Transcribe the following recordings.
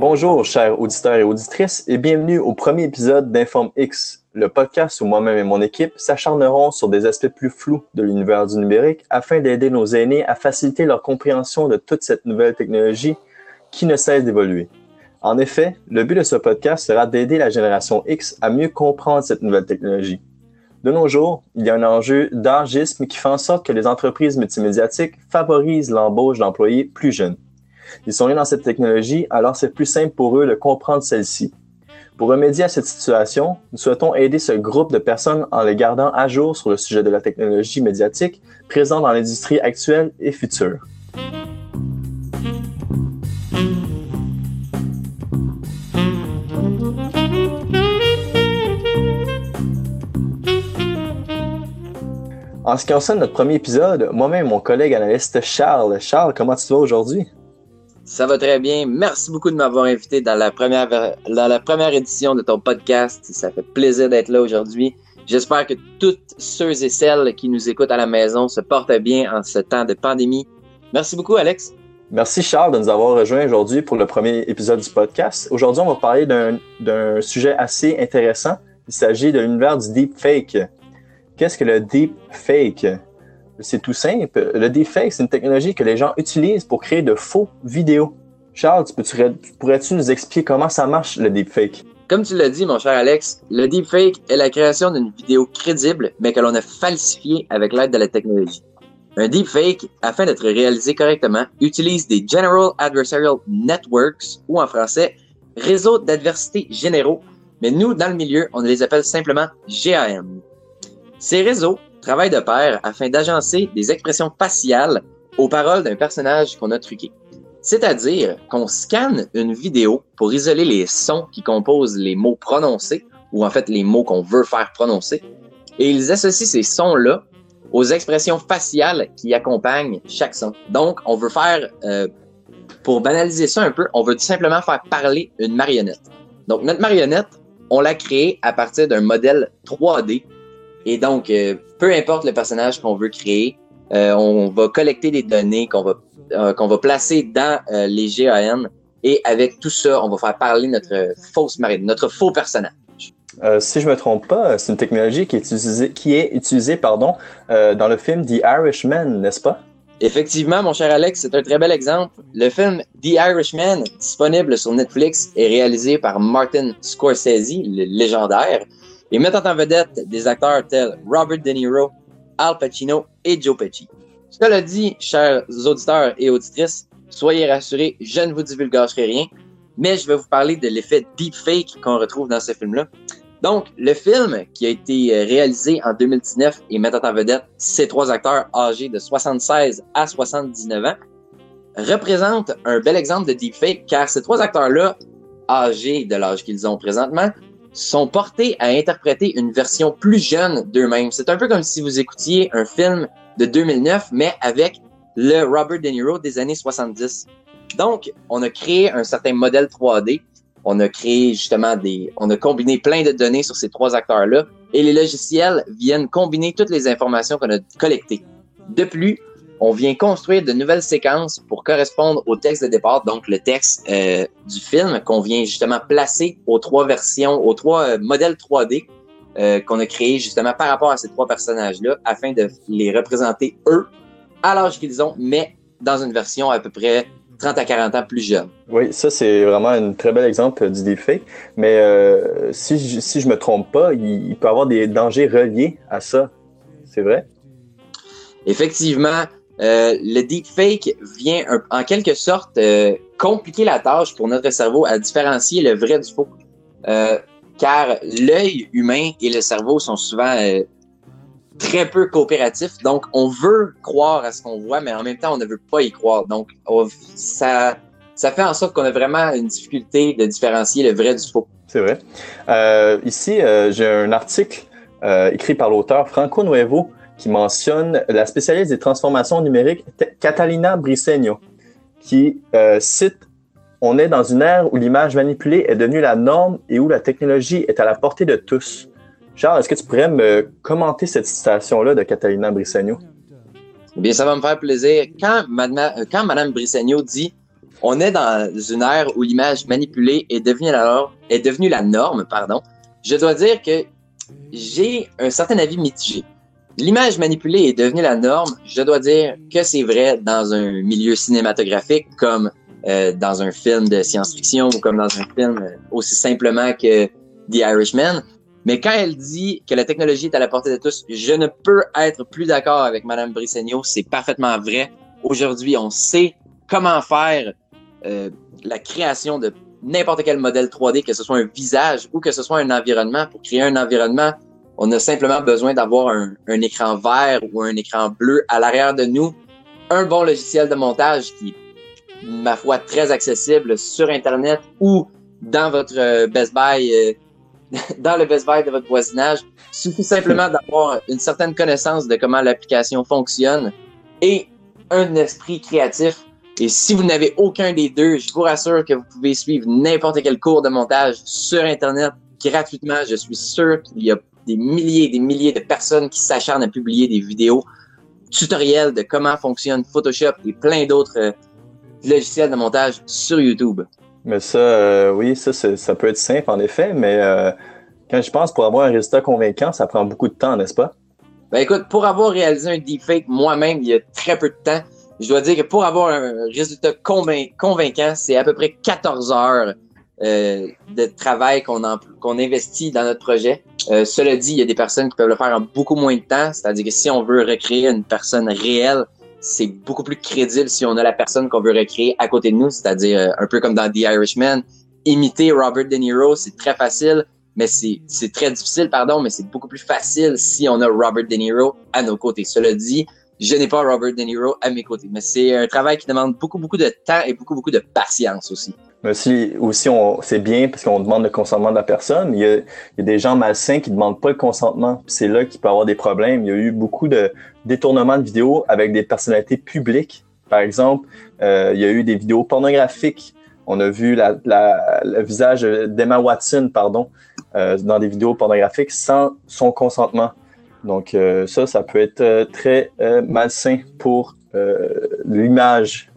Bonjour, chers auditeurs et auditrices, et bienvenue au premier épisode d'Informe X, le podcast où moi-même et mon équipe s'acharneront sur des aspects plus flous de l'univers du numérique afin d'aider nos aînés à faciliter leur compréhension de toute cette nouvelle technologie qui ne cesse d'évoluer. En effet, le but de ce podcast sera d'aider la génération X à mieux comprendre cette nouvelle technologie. De nos jours, il y a un enjeu d'âgisme qui fait en sorte que les entreprises multimédiatiques favorisent l'embauche d'employés plus jeunes. Ils sont nés dans cette technologie, alors c'est plus simple pour eux de comprendre celle-ci. Pour remédier à cette situation, nous souhaitons aider ce groupe de personnes en les gardant à jour sur le sujet de la technologie médiatique présente dans l'industrie actuelle et future. En ce qui concerne notre premier épisode, moi-même et mon collègue analyste Charles. Charles, comment tu vas aujourd'hui? Ça va très bien. Merci beaucoup de m'avoir invité dans la première dans édition de ton podcast. Ça fait plaisir d'être là aujourd'hui. J'espère que toutes ceux et celles qui nous écoutent à la maison se portent bien en ce temps de pandémie. Merci beaucoup, Alex. Merci Charles de nous avoir rejoints aujourd'hui pour le premier épisode du podcast. Aujourd'hui, on va parler d'un sujet assez intéressant. Il s'agit de l'univers du deepfake. Qu'est-ce que le deepfake? C'est tout simple. Le deepfake, c'est une technologie que les gens utilisent pour créer de faux vidéos. Charles, pourrais-tu nous expliquer comment ça marche, le deepfake? Comme tu l'as dit, mon cher Alex, le deepfake est la création d'une vidéo crédible, mais que l'on a falsifiée avec l'aide de la technologie. Un deepfake, afin d'être réalisé correctement, utilise des General Adversarial Networks, ou en français, réseaux d'adversité généraux, mais nous, dans le milieu, on les appelle simplement GAM. Ces réseaux travaille de pair afin d'agencer des expressions faciales aux paroles d'un personnage qu'on a truqué. C'est-à-dire qu'on scanne une vidéo pour isoler les sons qui composent les mots prononcés, ou en fait les mots qu'on veut faire prononcer, et ils associent ces sons-là aux expressions faciales qui accompagnent chaque son. Donc, on veut faire, euh, pour banaliser ça un peu, on veut tout simplement faire parler une marionnette. Donc, notre marionnette, on l'a créée à partir d'un modèle 3D et donc, euh, peu importe le personnage qu'on veut créer, euh, on va collecter des données qu'on va euh, qu'on va placer dans les GAN et avec tout ça, on va faire parler notre fausse marine, notre faux personnage. si je me trompe pas, c'est une technologie qui est utilisée, qui est utilisée pardon, dans le film The Irishman, n'est-ce pas? Effectivement, mon cher Alex, c'est un très bel exemple. Le film The Irishman, disponible sur Netflix, est réalisé par Martin Scorsese, le légendaire, et mettant en vedette des acteurs tels Robert De Niro, Al Pacino et Joe Pesci. Cela dit, chers auditeurs et auditrices, soyez rassurés, je ne vous divulguerai rien, mais je vais vous parler de l'effet deepfake qu'on retrouve dans ce film-là. Donc, le film qui a été euh, réalisé en 2019 et mettant en vedette ces trois acteurs âgés de 76 à 79 ans représente un bel exemple de deepfake car ces trois acteurs-là, âgés de l'âge qu'ils ont présentement, sont portés à interpréter une version plus jeune d'eux-mêmes. C'est un peu comme si vous écoutiez un film de 2009, mais avec le Robert De Niro des années 70. Donc, on a créé un certain modèle 3D. On a créé justement des, on a combiné plein de données sur ces trois acteurs-là et les logiciels viennent combiner toutes les informations qu'on a collectées. De plus, on vient construire de nouvelles séquences pour correspondre au texte de départ, donc le texte euh, du film qu'on vient justement placer aux trois versions, aux trois euh, modèles 3D euh, qu'on a créés justement par rapport à ces trois personnages-là, afin de les représenter eux à l'âge qu'ils ont, mais dans une version à peu près 30 à 40 ans plus jeune. Oui, ça c'est vraiment un très bel exemple du deepfake. Mais si, je, si je me trompe pas, il, il peut y avoir des dangers reliés à ça. C'est vrai? Effectivement, euh, le deepfake vient en quelque sorte euh, compliquer la tâche pour notre cerveau à différencier le vrai du faux. Euh, car l'œil humain et le cerveau sont souvent très peu coopératifs. Donc, on veut croire à ce qu'on voit, mais en même temps, on ne veut pas y croire. Donc, ça, ça fait en sorte qu'on a vraiment une difficulté de différencier le vrai du faux. C'est vrai. ici, j'ai un article écrit par l'auteur Franco Nuevo qui mentionne la spécialiste des transformations numériques Catalina Briceño, qui euh, cite On est dans une ère où l'image manipulée est devenue la norme et où la technologie est à la portée de tous. Charles, est-ce que tu pourrais me commenter cette citation-là de Catalina Briceño? Bien, ça va me faire plaisir. Quand Madame, quand Madame Briceño dit On est dans une ère où l'image manipulée est devenue la, est devenue la norme. Pardon. Je dois dire que j'ai un certain avis mitigé. L'image manipulée est devenue la norme. Je dois dire que c'est vrai dans un milieu cinématographique comme euh, dans un film de science-fiction ou comme dans un film euh, aussi simplement que The Irishman. Mais quand elle dit que la technologie est à la portée de tous, je ne peux être plus d'accord avec Madame Brissegno. C'est parfaitement vrai. Aujourd'hui, on sait comment faire euh, la création de n'importe quel modèle 3D, que ce soit un visage ou que ce soit un environnement. Pour créer un environnement, on a simplement besoin d'avoir un, écran vert ou un écran bleu à l'arrière de nous, un bon logiciel de montage qui ma foi, très accessible sur Internet ou dans votre euh, Best Buy euh, dans le Best Buy de votre voisinage. suffit simplement d'avoir une certaine connaissance de comment l'application fonctionne et un esprit créatif. Et si vous n'avez aucun des deux, je vous rassure que vous pouvez suivre n'importe quel cours de montage sur Internet gratuitement. Je suis sûr qu'il y a des milliers et des milliers de personnes qui s'acharnent à publier des vidéos tutoriels de comment fonctionne Photoshop et plein d'autres euh, logiciels de montage sur YouTube. Mais ça, euh, oui, ça, ça peut être simple en effet, mais euh, quand je pense pour avoir un résultat convaincant, ça prend beaucoup de temps, n'est-ce pas? Ben écoute, pour avoir réalisé un deepfake moi-même il y a très peu de temps, je dois dire que pour avoir un résultat convaincant, c'est à peu près 14 heures de travail qu'on qu'on investit dans notre projet. Euh, cela dit, il y a des personnes qui peuvent le faire en beaucoup moins de temps, c'est-à-dire que si on veut recréer une personne réelle, c'est beaucoup plus crédible si on a la personne qu'on veut recréer à côté de nous, c'est-à-dire euh, un peu comme dans The Irishman. Imiter Robert De Niro, c'est très facile, mais c'est très difficile, pardon, mais c'est beaucoup plus facile si on a Robert De Niro à nos côtés. Cela dit, je n'ai pas Robert De Niro à mes côtés, mais c'est un travail qui demande beaucoup, beaucoup de temps et beaucoup, beaucoup de patience aussi. Mais aussi, aussi on, c'est bien parce qu'on demande le consentement de la personne. Il y, a, il y a des gens malsains qui demandent pas le consentement. C'est là qu'il peut y avoir des problèmes. Il y a eu beaucoup de détournements de vidéos avec des personnalités publiques. Par exemple, euh, il y a eu des vidéos pornographiques. On a vu la, la, le visage d'Emma Watson, pardon, euh, dans des vidéos pornographiques sans son consentement. Donc euh, ça, ça peut être euh, très euh, malsain pour euh, l'image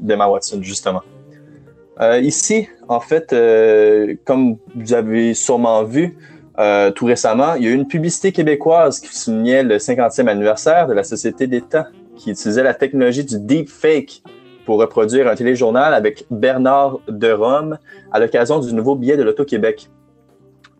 d'Emma Watson, justement. Euh, ici, en fait, euh, comme vous avez sûrement vu euh, tout récemment, il y a eu une publicité québécoise qui soulignait le 50e anniversaire de la Société d'État qui utilisait la technologie du deepfake pour reproduire un téléjournal avec Bernard de Rome à l'occasion du nouveau billet de l'Auto-Québec.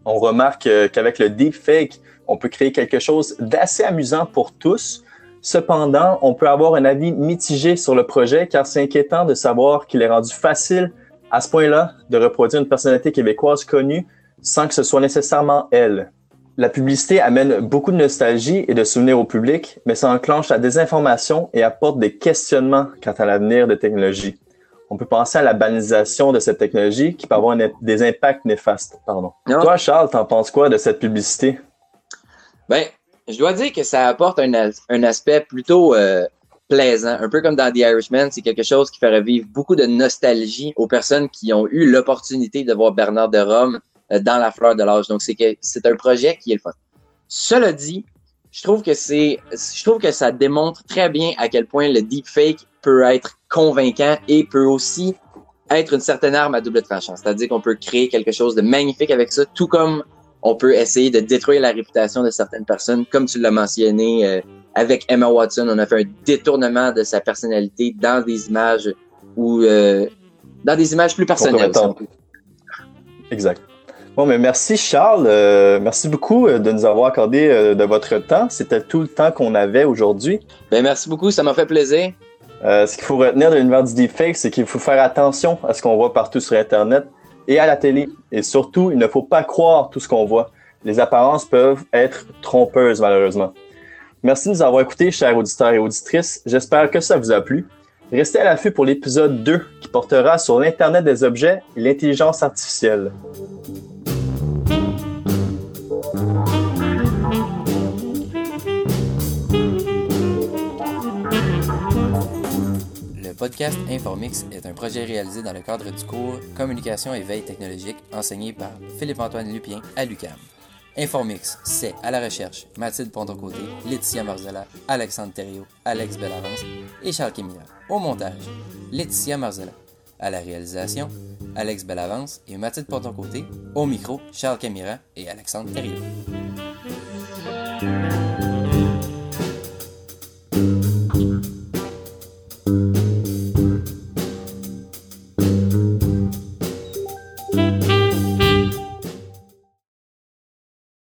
On remarque qu'avec le deepfake, on peut créer quelque chose d'assez amusant pour tous. Cependant, on peut avoir un avis mitigé sur le projet car c'est inquiétant de savoir qu'il est rendu facile à ce point-là de reproduire une personnalité québécoise connue sans que ce soit nécessairement elle. La publicité amène beaucoup de nostalgie et de souvenirs au public, mais ça enclenche la désinformation et apporte des questionnements quant à l'avenir de technologie. On peut penser à la banalisation de cette technologie qui peut avoir des impacts néfastes. Pardon. Toi, Charles, t'en penses quoi de cette publicité? Ben, je dois dire que ça apporte un, un aspect plutôt euh, plaisant. Un peu comme dans The Irishman, c'est quelque chose qui ferait vivre beaucoup de nostalgie aux personnes qui ont eu l'opportunité de voir Bernard de Rome euh, dans la fleur de l'âge. Donc, c'est un projet qui est le fun. Cela dit, je trouve que c'est, je trouve que ça démontre très bien à quel point le deepfake peut être convaincant et peut aussi être une certaine arme à double tranchant. C'est-à-dire qu'on peut créer quelque chose de magnifique avec ça, tout comme on peut essayer de détruire la réputation de certaines personnes, comme tu l'as mentionné euh, avec Emma Watson, on a fait un détournement de sa personnalité dans des images ou euh, dans des images plus personnelles. Exact. Bon, mais merci Charles. Euh, merci beaucoup euh, de nous avoir accordé de votre temps. C'était tout le temps qu'on avait aujourd'hui. Ben, merci beaucoup, ça m'a fait plaisir. ce qu'il faut retenir de l'univers du deepfake, c'est qu'il faut faire attention à ce qu'on voit partout sur Internet et à la télé. Et surtout, il ne faut pas croire tout ce qu'on voit. Les apparences peuvent être trompeuses, malheureusement. Merci de nous avoir écoutés, chers auditeurs et auditrices. J'espère que ça vous a plu. Restez à l'affût pour l'épisode 2 qui portera sur l'Internet des objets et l'intelligence artificielle. Le podcast Informix est un projet réalisé dans le cadre du cours Communication et veille technologique enseigné par Philippe-Antoine Lupien à l'UCAM. Informix, c'est à la recherche Mathilde Ponton-Côté, Laetitia Marzella, Alexandre Thériault, Alex Bellavance et Charles Kémira. Au montage, Laetitia Marzella. À la réalisation, Alex Bellavance et Mathilde Ponton-Côté. Au micro, Charles Camira et Alexandre Thériault.